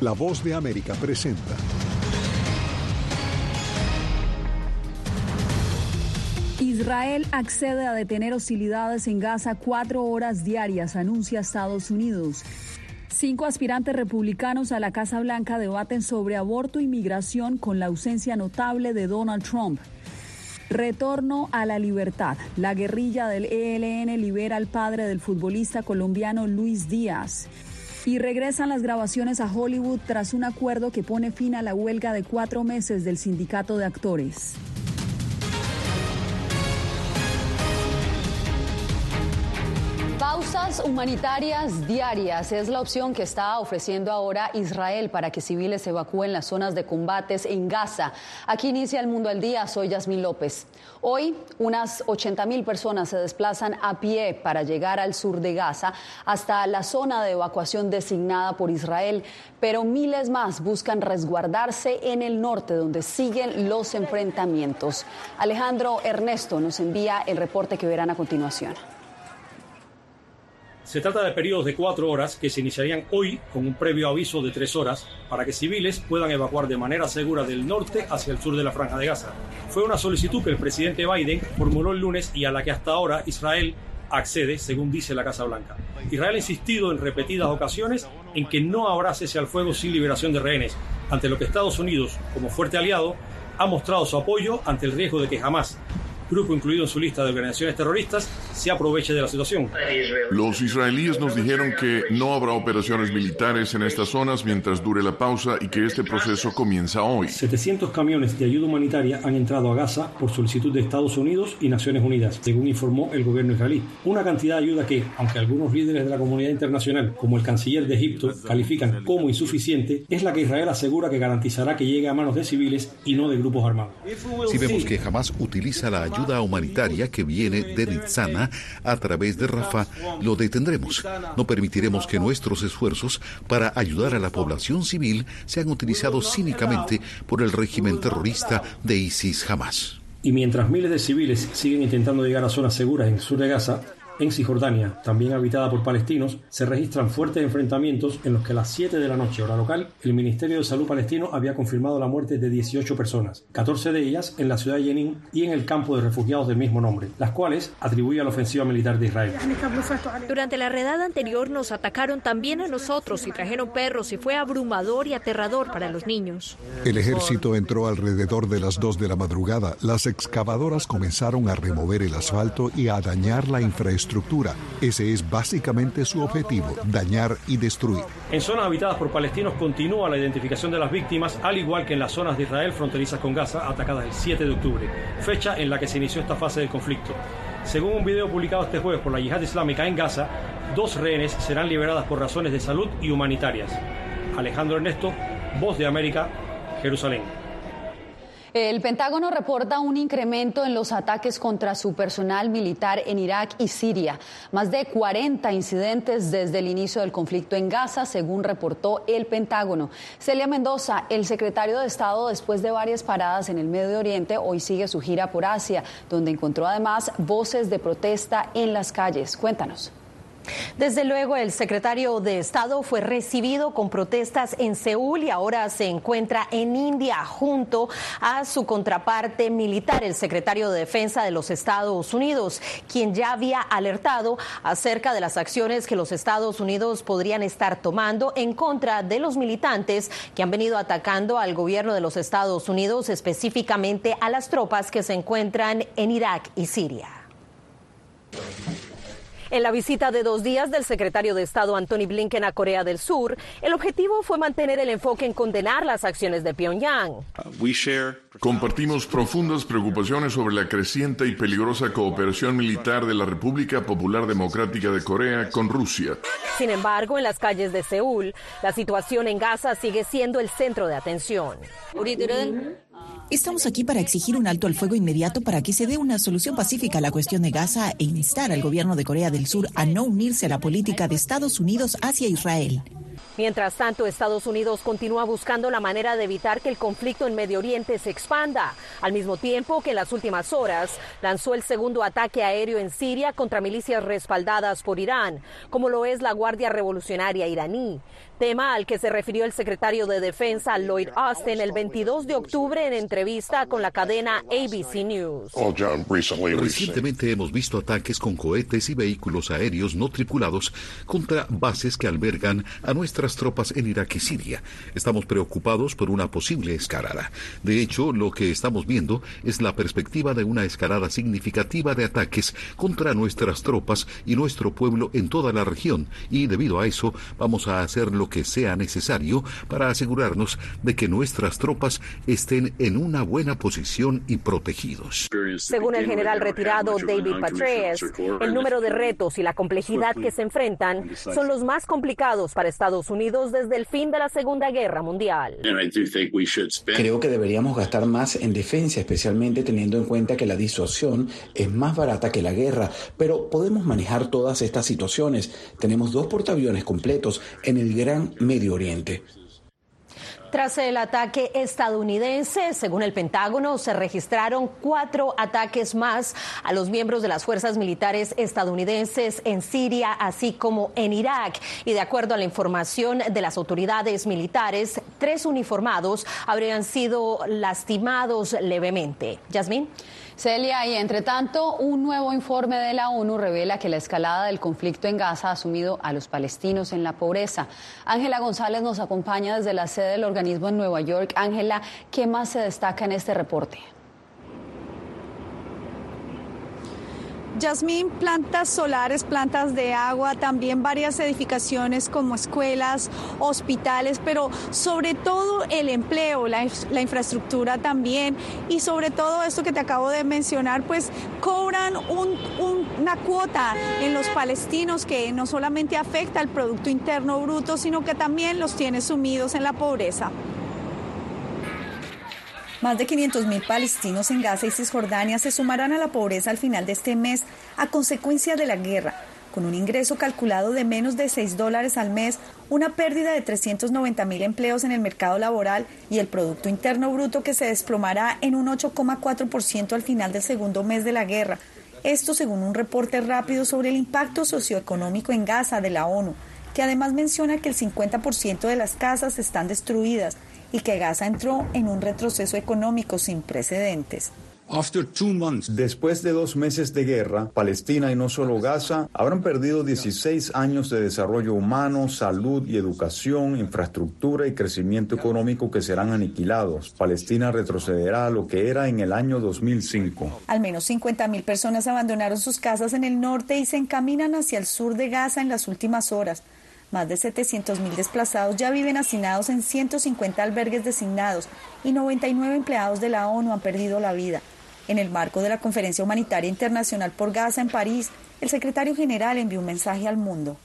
La voz de América presenta. Israel accede a detener hostilidades en Gaza cuatro horas diarias, anuncia Estados Unidos. Cinco aspirantes republicanos a la Casa Blanca debaten sobre aborto y migración con la ausencia notable de Donald Trump. Retorno a la libertad. La guerrilla del ELN libera al padre del futbolista colombiano Luis Díaz. Y regresan las grabaciones a Hollywood tras un acuerdo que pone fin a la huelga de cuatro meses del sindicato de actores. Pausas humanitarias diarias es la opción que está ofreciendo ahora Israel para que civiles evacúen las zonas de combates en Gaza. Aquí inicia el mundo al día. Soy Yasmín López. Hoy, unas 80 mil personas se desplazan a pie para llegar al sur de Gaza hasta la zona de evacuación designada por Israel, pero miles más buscan resguardarse en el norte, donde siguen los enfrentamientos. Alejandro Ernesto nos envía el reporte que verán a continuación. Se trata de periodos de cuatro horas que se iniciarían hoy con un previo aviso de tres horas para que civiles puedan evacuar de manera segura del norte hacia el sur de la franja de Gaza. Fue una solicitud que el presidente Biden formuló el lunes y a la que hasta ahora Israel accede, según dice la Casa Blanca. Israel ha insistido en repetidas ocasiones en que no habrá cese al fuego sin liberación de rehenes, ante lo que Estados Unidos, como fuerte aliado, ha mostrado su apoyo ante el riesgo de que jamás grupo incluido en su lista de organizaciones terroristas, se aproveche de la situación. Los israelíes nos dijeron que no habrá operaciones militares en estas zonas mientras dure la pausa y que este proceso comienza hoy. 700 camiones de ayuda humanitaria han entrado a Gaza por solicitud de Estados Unidos y Naciones Unidas, según informó el gobierno israelí. Una cantidad de ayuda que, aunque algunos líderes de la comunidad internacional, como el canciller de Egipto, califican como insuficiente, es la que Israel asegura que garantizará que llegue a manos de civiles y no de grupos armados. Si vemos que jamás utiliza la ayuda ayuda humanitaria que viene de Nitzana a través de Rafa, lo detendremos. No permitiremos que nuestros esfuerzos para ayudar a la población civil sean utilizados cínicamente por el régimen terrorista de ISIS Hamas. Y mientras miles de civiles siguen intentando llegar a zonas seguras en el sur de Gaza, en Cisjordania, también habitada por palestinos, se registran fuertes enfrentamientos en los que a las 7 de la noche hora local, el Ministerio de Salud palestino había confirmado la muerte de 18 personas, 14 de ellas en la ciudad de Jenin y en el campo de refugiados del mismo nombre, las cuales atribuye a la ofensiva militar de Israel. Durante la redada anterior nos atacaron también a nosotros y trajeron perros y fue abrumador y aterrador para los niños. El ejército entró alrededor de las 2 de la madrugada. Las excavadoras comenzaron a remover el asfalto y a dañar la infraestructura estructura. Ese es básicamente su objetivo, dañar y destruir. En zonas habitadas por palestinos continúa la identificación de las víctimas, al igual que en las zonas de Israel fronterizas con Gaza, atacadas el 7 de octubre, fecha en la que se inició esta fase del conflicto. Según un video publicado este jueves por la Yihad Islámica en Gaza, dos rehenes serán liberadas por razones de salud y humanitarias. Alejandro Ernesto, Voz de América, Jerusalén. El Pentágono reporta un incremento en los ataques contra su personal militar en Irak y Siria. Más de 40 incidentes desde el inicio del conflicto en Gaza, según reportó el Pentágono. Celia Mendoza, el secretario de Estado, después de varias paradas en el Medio Oriente, hoy sigue su gira por Asia, donde encontró además voces de protesta en las calles. Cuéntanos. Desde luego, el secretario de Estado fue recibido con protestas en Seúl y ahora se encuentra en India junto a su contraparte militar, el secretario de Defensa de los Estados Unidos, quien ya había alertado acerca de las acciones que los Estados Unidos podrían estar tomando en contra de los militantes que han venido atacando al gobierno de los Estados Unidos, específicamente a las tropas que se encuentran en Irak y Siria. En la visita de dos días del secretario de Estado Anthony Blinken a Corea del Sur, el objetivo fue mantener el enfoque en condenar las acciones de Pyongyang. Compartimos profundas preocupaciones sobre la creciente y peligrosa cooperación militar de la República Popular Democrática de Corea con Rusia. Sin embargo, en las calles de Seúl, la situación en Gaza sigue siendo el centro de atención. Estamos aquí para exigir un alto al fuego inmediato para que se dé una solución pacífica a la cuestión de Gaza e instar al gobierno de Corea del Sur a no unirse a la política de Estados Unidos hacia Israel. Mientras tanto, Estados Unidos continúa buscando la manera de evitar que el conflicto en Medio Oriente se expanda, al mismo tiempo que en las últimas horas lanzó el segundo ataque aéreo en Siria contra milicias respaldadas por Irán, como lo es la Guardia Revolucionaria iraní. Tema al que se refirió el secretario de Defensa Lloyd Austin el 22 de octubre en entrevista con la cadena ABC News. Recientemente hemos visto ataques con cohetes y vehículos aéreos no tripulados contra bases que albergan a nuestras tropas en Irak y Siria. Estamos preocupados por una posible escalada. De hecho, lo que estamos viendo es la perspectiva de una escalada significativa de ataques contra nuestras tropas y nuestro pueblo en toda la región y debido a eso vamos a hacer lo que sea necesario para asegurarnos de que nuestras tropas estén en una buena posición y protegidos. Según el general retirado David Petraeus, el número de retos y la complejidad que se enfrentan son los más complicados para Estados Unidos desde el fin de la Segunda Guerra Mundial. Creo que deberíamos gastar más en defensa, especialmente teniendo en cuenta que la disuasión es más barata que la guerra, pero podemos manejar todas estas situaciones. Tenemos dos portaaviones completos en el Gran Medio Oriente. Tras el ataque estadounidense, según el Pentágono, se registraron cuatro ataques más a los miembros de las fuerzas militares estadounidenses en Siria, así como en Irak. Y de acuerdo a la información de las autoridades militares, tres uniformados habrían sido lastimados levemente. Yasmín. Celia, y entre tanto, un nuevo informe de la ONU revela que la escalada del conflicto en Gaza ha sumido a los palestinos en la pobreza. Ángela González nos acompaña desde la sede del organismo en Nueva York. Ángela, ¿qué más se destaca en este reporte? Yasmín, plantas solares, plantas de agua, también varias edificaciones como escuelas, hospitales, pero sobre todo el empleo, la, infraestructura también y sobre todo esto que te acabo de mencionar, pues cobran una cuota en los palestinos que no solamente afecta al Producto Interno Bruto, sino que también los tiene sumidos en la pobreza. Más de 500.000 palestinos en Gaza y Cisjordania se sumarán a la pobreza al final de este mes a consecuencia de la guerra, con un ingreso calculado de menos de 6 dólares al mes, una pérdida de 390.000 empleos en el mercado laboral y el Producto Interno Bruto que se desplomará en un 8,4% al final del segundo mes de la guerra. Esto según un reporte rápido sobre el impacto socioeconómico en Gaza de la ONU, que además menciona que el 50% de las casas están destruidas y que Gaza entró en un retroceso económico sin precedentes. Después de dos meses de guerra, Palestina y no solo Gaza habrán perdido 16 años de desarrollo humano, salud y educación, infraestructura y crecimiento económico que serán aniquilados. Palestina retrocederá a lo que era en el año 2005. Al menos 50.000 personas abandonaron sus casas en el norte y se encaminan hacia el sur de Gaza en las últimas horas. Más de 700.000 desplazados ya viven hacinados en 150 albergues designados y 99 empleados de la ONU han perdido la vida. En el marco de la Conferencia Humanitaria Internacional por Gaza en París, el secretario general envió un mensaje al mundo.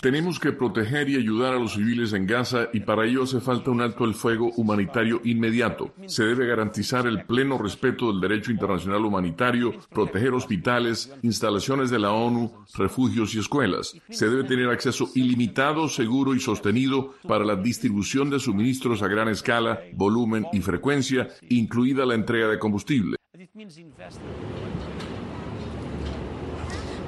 Tenemos que proteger y ayudar a los civiles en Gaza y para ello hace falta un alto el fuego humanitario inmediato. Se debe garantizar el pleno respeto del derecho internacional humanitario, proteger hospitales, instalaciones de la ONU, refugios y escuelas. Se debe tener acceso ilimitado, seguro y sostenido para la distribución de suministros a gran escala, volumen y frecuencia, incluida la entrega de combustible.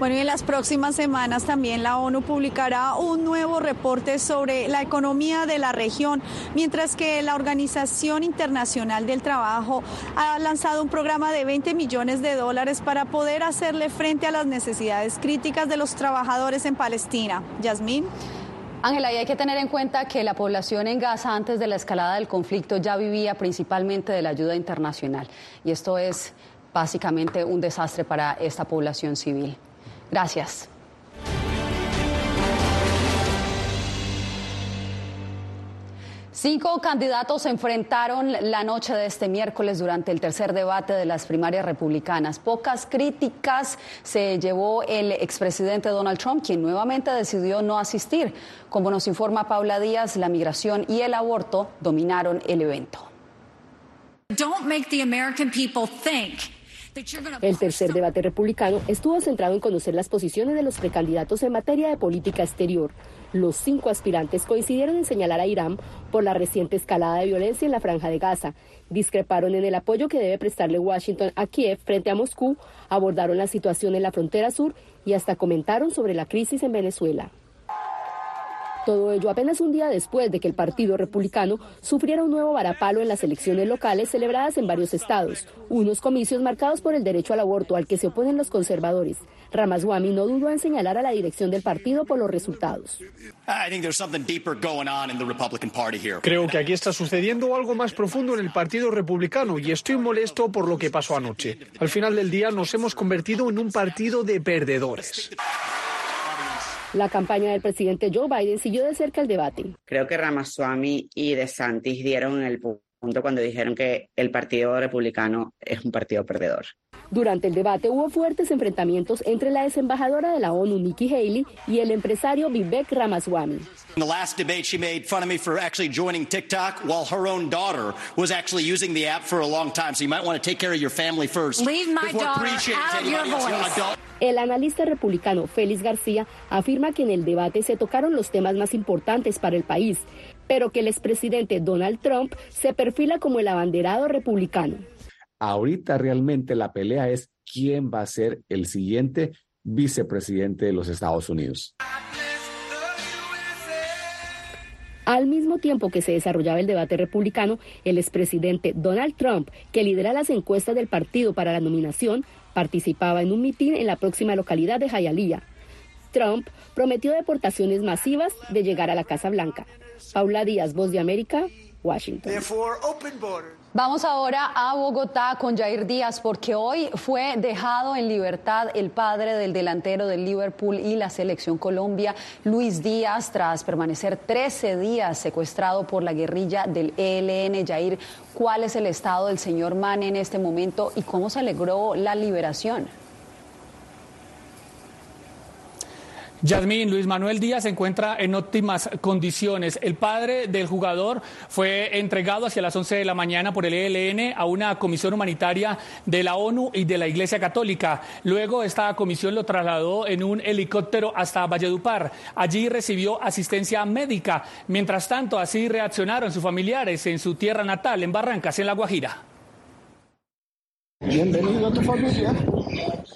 Bueno, y en las próximas semanas también la ONU publicará un nuevo reporte sobre la economía de la región, mientras que la Organización Internacional del Trabajo ha lanzado un programa de 20 millones de dólares para poder hacerle frente a las necesidades críticas de los trabajadores en Palestina. Yasmín. Ángela, y hay que tener en cuenta que la población en Gaza antes de la escalada del conflicto ya vivía principalmente de la ayuda internacional. Y esto es básicamente un desastre para esta población civil. Gracias. Cinco candidatos se enfrentaron la noche de este miércoles durante el tercer debate de las primarias republicanas. Pocas críticas se llevó el expresidente Donald Trump, quien nuevamente decidió no asistir. Como nos informa Paula Díaz, la migración y el aborto dominaron el evento. Don't make the American people think el tercer debate republicano estuvo centrado en conocer las posiciones de los precandidatos en materia de política exterior. Los cinco aspirantes coincidieron en señalar a Irán por la reciente escalada de violencia en la franja de Gaza. Discreparon en el apoyo que debe prestarle Washington a Kiev frente a Moscú, abordaron la situación en la frontera sur y hasta comentaron sobre la crisis en Venezuela. Todo ello apenas un día después de que el Partido Republicano sufriera un nuevo varapalo en las elecciones locales celebradas en varios estados, unos comicios marcados por el derecho al aborto al que se oponen los conservadores. Ramaswamy no dudó en señalar a la dirección del partido por los resultados. Creo que aquí está sucediendo algo más profundo en el Partido Republicano y estoy molesto por lo que pasó anoche. Al final del día nos hemos convertido en un partido de perdedores. La campaña del presidente Joe Biden siguió de cerca el debate. Creo que Ramaswamy y DeSantis dieron el punto cuando dijeron que el Partido Republicano es un partido perdedor. Durante el debate hubo fuertes enfrentamientos entre la exembajadora de la ONU, Nikki Haley, y el empresario Vivek Ramaswamy. In the last debate, she made fun of me for actually joining TikTok while her own daughter was actually using the app for a long time. So you might want to take care of your family first. Leave my daughter out of your voice. El analista republicano Félix García afirma que en el debate se tocaron los temas más importantes para el país, pero que el expresidente Donald Trump se perfila como el abanderado republicano. Ahorita realmente la pelea es quién va a ser el siguiente vicepresidente de los Estados Unidos. Al mismo tiempo que se desarrollaba el debate republicano, el expresidente Donald Trump, que lidera las encuestas del partido para la nominación, participaba en un mitin en la próxima localidad de Hialeah. Trump prometió deportaciones masivas de llegar a la Casa Blanca. Paula Díaz, Voz de América, Washington. Vamos ahora a Bogotá con Jair Díaz porque hoy fue dejado en libertad el padre del delantero del Liverpool y la selección Colombia, Luis Díaz, tras permanecer 13 días secuestrado por la guerrilla del ELN. Jair, ¿cuál es el estado del señor Mane en este momento y cómo se logró la liberación? Yasmín, Luis Manuel Díaz se encuentra en óptimas condiciones. El padre del jugador fue entregado hacia las 11 de la mañana por el ELN a una comisión humanitaria de la ONU y de la Iglesia Católica. Luego esta comisión lo trasladó en un helicóptero hasta Valledupar. Allí recibió asistencia médica. Mientras tanto, así reaccionaron sus familiares en su tierra natal, en Barrancas, en La Guajira. Bienvenido a tu familia.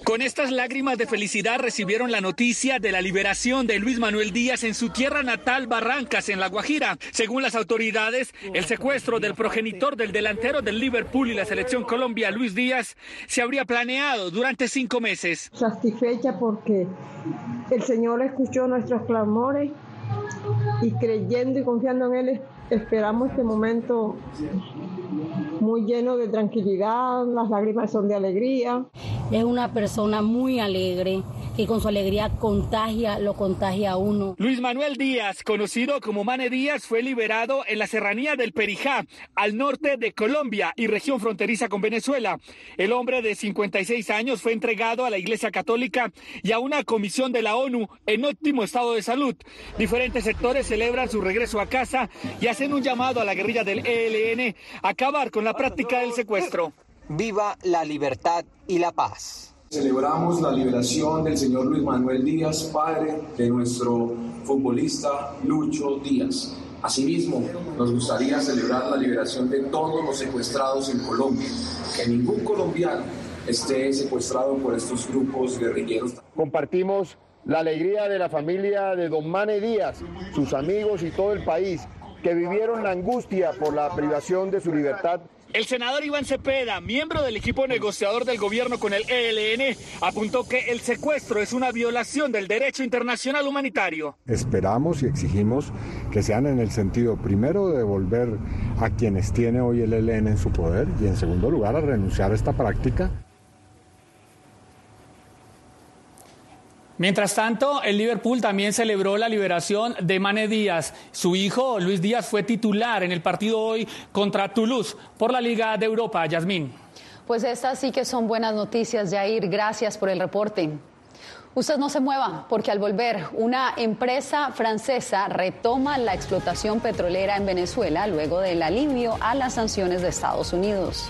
Con estas lágrimas de felicidad recibieron la noticia de la liberación de Luis Manuel Díaz en su tierra natal, Barrancas, en La Guajira. Según las autoridades, el secuestro del progenitor del delantero del Liverpool y la selección Colombia, Luis Díaz, se habría planeado durante cinco meses. Satisfecha porque el Señor escuchó nuestros clamores y creyendo y confiando en Él, esperamos este momento muy lleno de tranquilidad, las lágrimas son de alegría. Es una persona muy alegre que con su alegría contagia, lo contagia a uno. Luis Manuel Díaz, conocido como Mane Díaz, fue liberado en la serranía del Perijá, al norte de Colombia y región fronteriza con Venezuela. El hombre de 56 años fue entregado a la Iglesia Católica y a una comisión de la ONU en óptimo estado de salud. Diferentes sectores celebran su regreso a casa y hacen un llamado a la guerrilla del ELN a acabar con la práctica del secuestro. Viva la libertad y la paz. Celebramos la liberación del señor Luis Manuel Díaz, padre de nuestro futbolista Lucho Díaz. Asimismo, nos gustaría celebrar la liberación de todos los secuestrados en Colombia. Que ningún colombiano esté secuestrado por estos grupos guerrilleros. Compartimos la alegría de la familia de Don Mane Díaz, sus amigos y todo el país que vivieron la angustia por la privación de su libertad el senador Iván Cepeda, miembro del equipo negociador del gobierno con el ELN, apuntó que el secuestro es una violación del derecho internacional humanitario. Esperamos y exigimos que sean en el sentido, primero, de devolver a quienes tiene hoy el ELN en su poder y, en segundo lugar, a renunciar a esta práctica Mientras tanto, el Liverpool también celebró la liberación de Mane Díaz. Su hijo, Luis Díaz, fue titular en el partido hoy contra Toulouse por la Liga de Europa. Yasmín. Pues estas sí que son buenas noticias, Jair. Gracias por el reporte. Usted no se mueva, porque al volver, una empresa francesa retoma la explotación petrolera en Venezuela luego del alivio a las sanciones de Estados Unidos.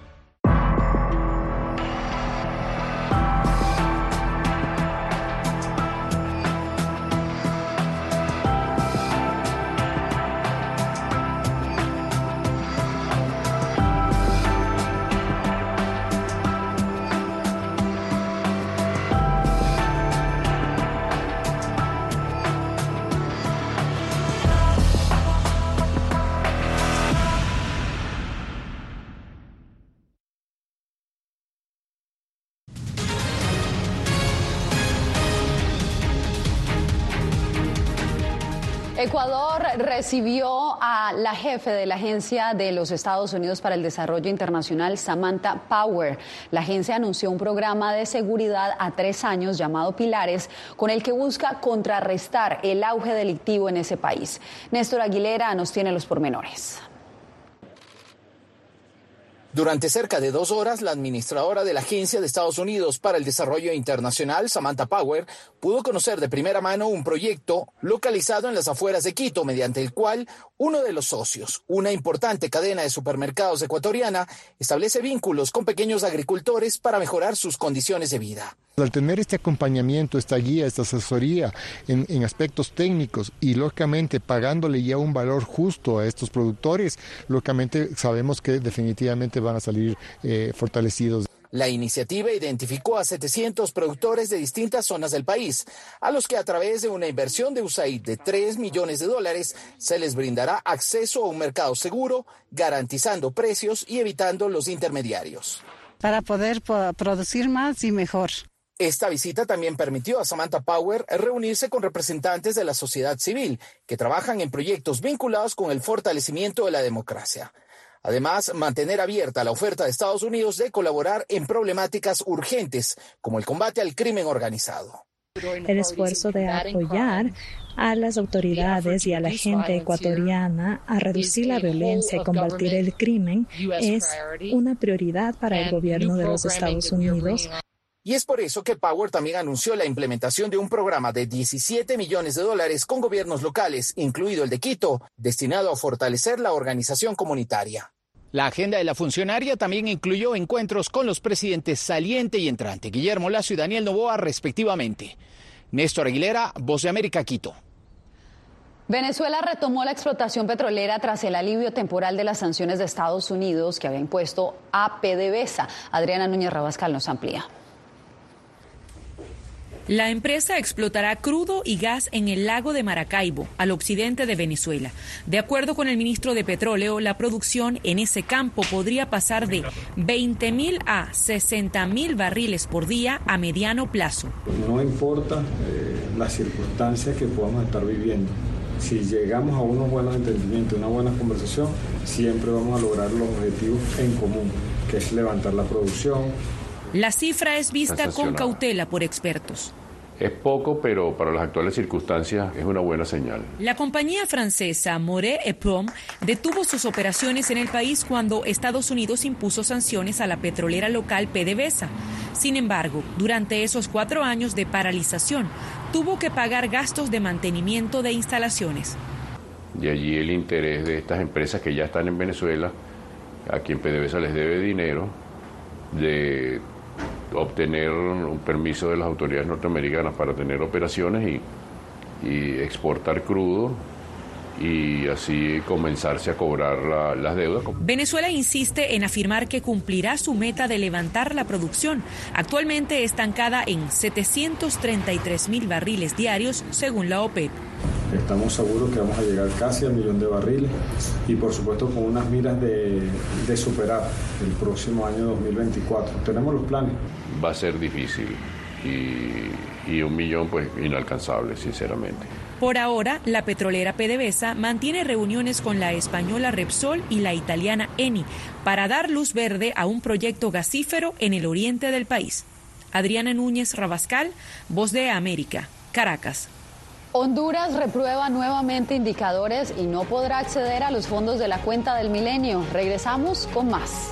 Ecuador recibió a la jefe de la Agencia de los Estados Unidos para el Desarrollo Internacional, Samantha Power. La agencia anunció un programa de seguridad a tres años llamado Pilares, con el que busca contrarrestar el auge delictivo en ese país. Néstor Aguilera nos tiene los pormenores. Durante cerca de dos horas, la administradora de la Agencia de Estados Unidos para el Desarrollo Internacional, Samantha Power, pudo conocer de primera mano un proyecto localizado en las afueras de Quito, mediante el cual uno de los socios, una importante cadena de supermercados ecuatoriana, establece vínculos con pequeños agricultores para mejorar sus condiciones de vida. Al tener este acompañamiento, esta guía, esta asesoría en, aspectos técnicos y lógicamente pagándole ya un valor justo a estos productores, lógicamente sabemos que definitivamente van a salir eh, fortalecidos. La iniciativa identificó a 700 productores de distintas zonas del país, a los que a través de una inversión de USAID de 3 millones de dólares se les brindará acceso a un mercado seguro, garantizando precios y evitando los intermediarios. Para poder producir más y mejor. Esta visita también permitió a Samantha Power reunirse con representantes de la sociedad civil que trabajan en proyectos vinculados con el fortalecimiento de la democracia. Además, mantener abierta la oferta de Estados Unidos de colaborar en problemáticas urgentes como el combate al crimen organizado. El esfuerzo de apoyar a las autoridades y a la gente ecuatoriana a reducir la violencia y combatir el crimen es una prioridad para el gobierno de los Estados Unidos. Y es por eso que Power también anunció la implementación de un programa de 17 millones de dólares con gobiernos locales, incluido el de Quito, destinado a fortalecer la organización comunitaria. La agenda de la funcionaria también incluyó encuentros con los presidentes saliente y entrante, Guillermo Lazo y Daniel Novoa, respectivamente. Néstor Aguilera, Voz de América, Quito. Venezuela retomó la explotación petrolera tras el alivio temporal de las sanciones de Estados Unidos que había impuesto a PDVSA. Adriana Núñez Rabascal nos amplía. La empresa explotará crudo y gas en el lago de Maracaibo, al occidente de Venezuela. De acuerdo con el ministro de Petróleo, la producción en ese campo podría pasar de 20 mil a 60 mil barriles por día a mediano plazo. No importa eh, las circunstancias que podamos estar viviendo. Si llegamos a unos buenos entendimientos, una buena conversación, siempre vamos a lograr los objetivos en común, que es levantar la producción, la cifra es vista con cautela por expertos. Es poco, pero para las actuales circunstancias es una buena señal. La compañía francesa Moret et Prom detuvo sus operaciones en el país cuando Estados Unidos impuso sanciones a la petrolera local PDVSA. Sin embargo, durante esos cuatro años de paralización, tuvo que pagar gastos de mantenimiento de instalaciones. De allí el interés de estas empresas que ya están en Venezuela, a quien PDVSA les debe dinero, de obtener un permiso de las autoridades norteamericanas para tener operaciones y, y exportar crudo y así comenzarse a cobrar las deudas. Venezuela insiste en afirmar que cumplirá su meta de levantar la producción, actualmente estancada en 733 mil barriles diarios, según la OPEP. Estamos seguros que vamos a llegar casi al millón de barriles y por supuesto con unas miras de, de superar el próximo año 2024. Tenemos los planes. Va a ser difícil y, y un millón pues inalcanzable, sinceramente. Por ahora, la petrolera PDVSA mantiene reuniones con la española Repsol y la italiana Eni para dar luz verde a un proyecto gasífero en el oriente del país. Adriana Núñez Rabascal, Voz de América, Caracas. Honduras reprueba nuevamente indicadores y no podrá acceder a los fondos de la cuenta del milenio. Regresamos con más.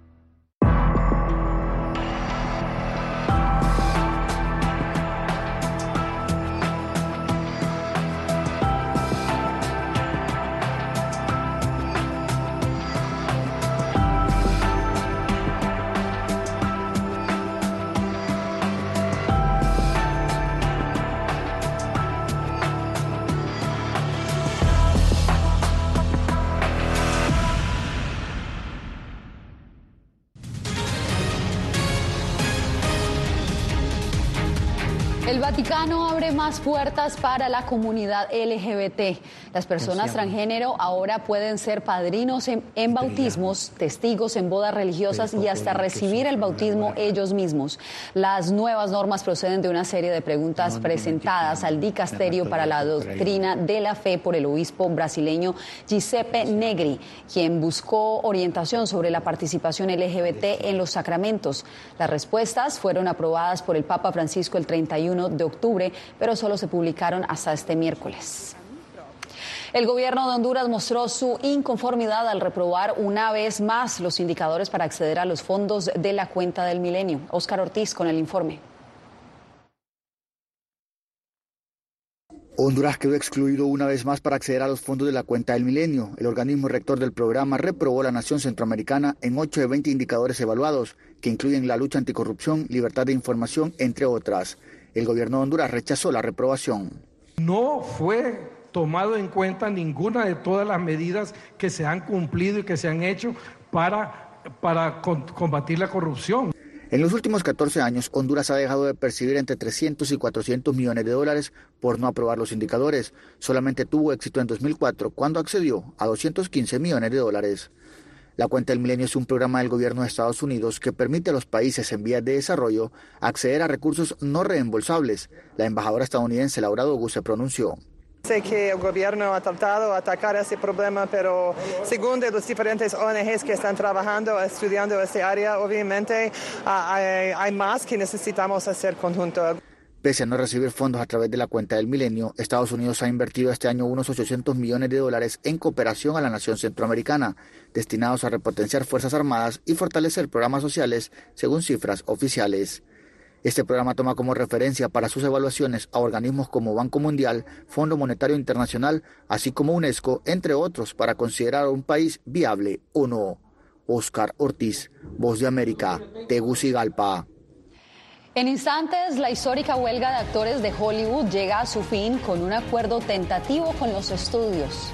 Más puertas para la comunidad LGBT. Las personas transgénero ahora pueden ser padrinos en, en, bautismos, testigos en bodas religiosas y hasta recibir el bautismo ellos mismos. Las nuevas normas proceden de una serie de preguntas presentadas al Dicasterio para la Doctrina de la Fe por el obispo brasileño Giuseppe Negri, quien buscó orientación sobre la participación LGBT en los sacramentos. Las respuestas fueron aprobadas por el Papa Francisco el 31 de octubre, pero solo se publicaron hasta este miércoles. El gobierno de Honduras mostró su inconformidad al reprobar una vez más los indicadores para acceder a los fondos de la cuenta del milenio. Óscar Ortiz con el informe. Honduras quedó excluido una vez más para acceder a los fondos de la cuenta del milenio. El organismo rector del programa reprobó la nación centroamericana en 8 de 20 indicadores evaluados, que incluyen la lucha anticorrupción, libertad de información, entre otras. El gobierno de Honduras rechazó la reprobación. No fue tomado en cuenta ninguna de todas las medidas que se han cumplido y que se han hecho para, para combatir la corrupción. En los últimos 14 años, Honduras ha dejado de percibir entre 300 y 400 millones de dólares por no aprobar los indicadores. Solamente tuvo éxito en 2004, cuando accedió a 215 millones de dólares. La Cuenta del Milenio es un programa del gobierno de Estados Unidos que permite a los países en vías de desarrollo acceder a recursos no reembolsables. La embajadora estadounidense Laura Dogu se pronunció. Sé que el gobierno ha tratado de atacar ese problema, pero según los diferentes ONGs que están trabajando, estudiando este área, obviamente ah, hay, hay más que necesitamos hacer conjunto. Pese a no recibir fondos a través de la cuenta del milenio, Estados Unidos ha invertido este año unos 800 millones de dólares en cooperación a la nación centroamericana, destinados a repotenciar Fuerzas Armadas y fortalecer programas sociales, según cifras oficiales. Este programa toma como referencia para sus evaluaciones a organismos como Banco Mundial, Fondo Monetario Internacional, así como UNESCO, entre otros, para considerar un país viable o no. Oscar Ortiz, Voz de América, Tegucigalpa. En instantes, la histórica huelga de actores de Hollywood llega a su fin con un acuerdo tentativo con los estudios.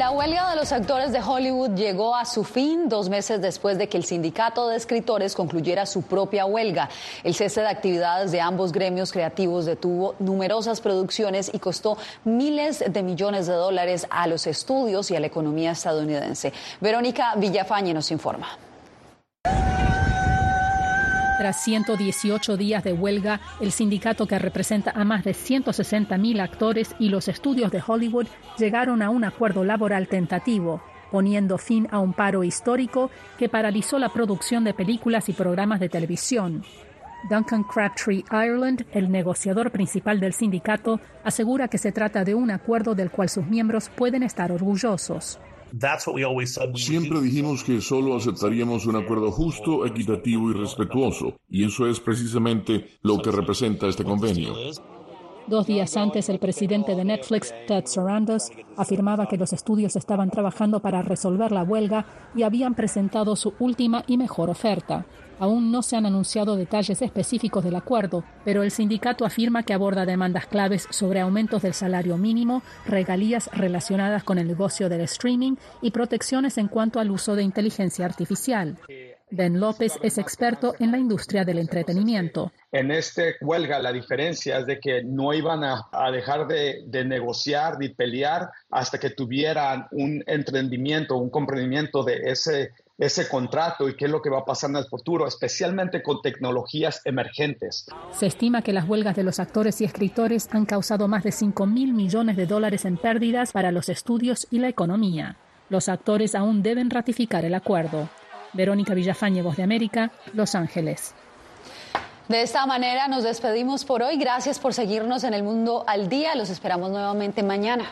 La huelga de los actores de Hollywood llegó a su fin dos meses después de que el sindicato de escritores concluyera su propia huelga. El cese de actividades de ambos gremios creativos detuvo numerosas producciones y costó miles de millones de dólares a los estudios y a la economía estadounidense. Verónica Villafañe nos informa. Tras 118 días de huelga, el sindicato que representa a más de 160.000 actores y los estudios de Hollywood llegaron a un acuerdo laboral tentativo, poniendo fin a un paro histórico que paralizó la producción de películas y programas de televisión. Duncan Crabtree Ireland, el negociador principal del sindicato, asegura que se trata de un acuerdo del cual sus miembros pueden estar orgullosos. Siempre dijimos que solo aceptaríamos un acuerdo justo, equitativo y respetuoso, y eso es precisamente lo que representa este convenio. Dos días antes, el presidente de Netflix, Ted Sarandos, afirmaba que los estudios estaban trabajando para resolver la huelga y habían presentado su última y mejor oferta. Aún no se han anunciado detalles específicos del acuerdo, pero el sindicato afirma que aborda demandas claves sobre aumentos del salario mínimo, regalías relacionadas con el negocio del streaming y protecciones en cuanto al uso de inteligencia artificial. Ben López es experto en la industria del entretenimiento. En este huelga la diferencia es de que no iban a, dejar de, de, negociar ni pelear hasta que tuvieran un entendimiento, un comprendimiento de ese ese contrato y qué es lo que va a pasar en el futuro, especialmente con tecnologías emergentes. Se estima que las huelgas de los actores y escritores han causado más de 5 mil millones de dólares en pérdidas para los estudios y la economía. Los actores aún deben ratificar el acuerdo. Verónica Villafañe, Voz de América, Los Ángeles. De esta manera nos despedimos por hoy. Gracias por seguirnos en el mundo al día. Los esperamos nuevamente mañana.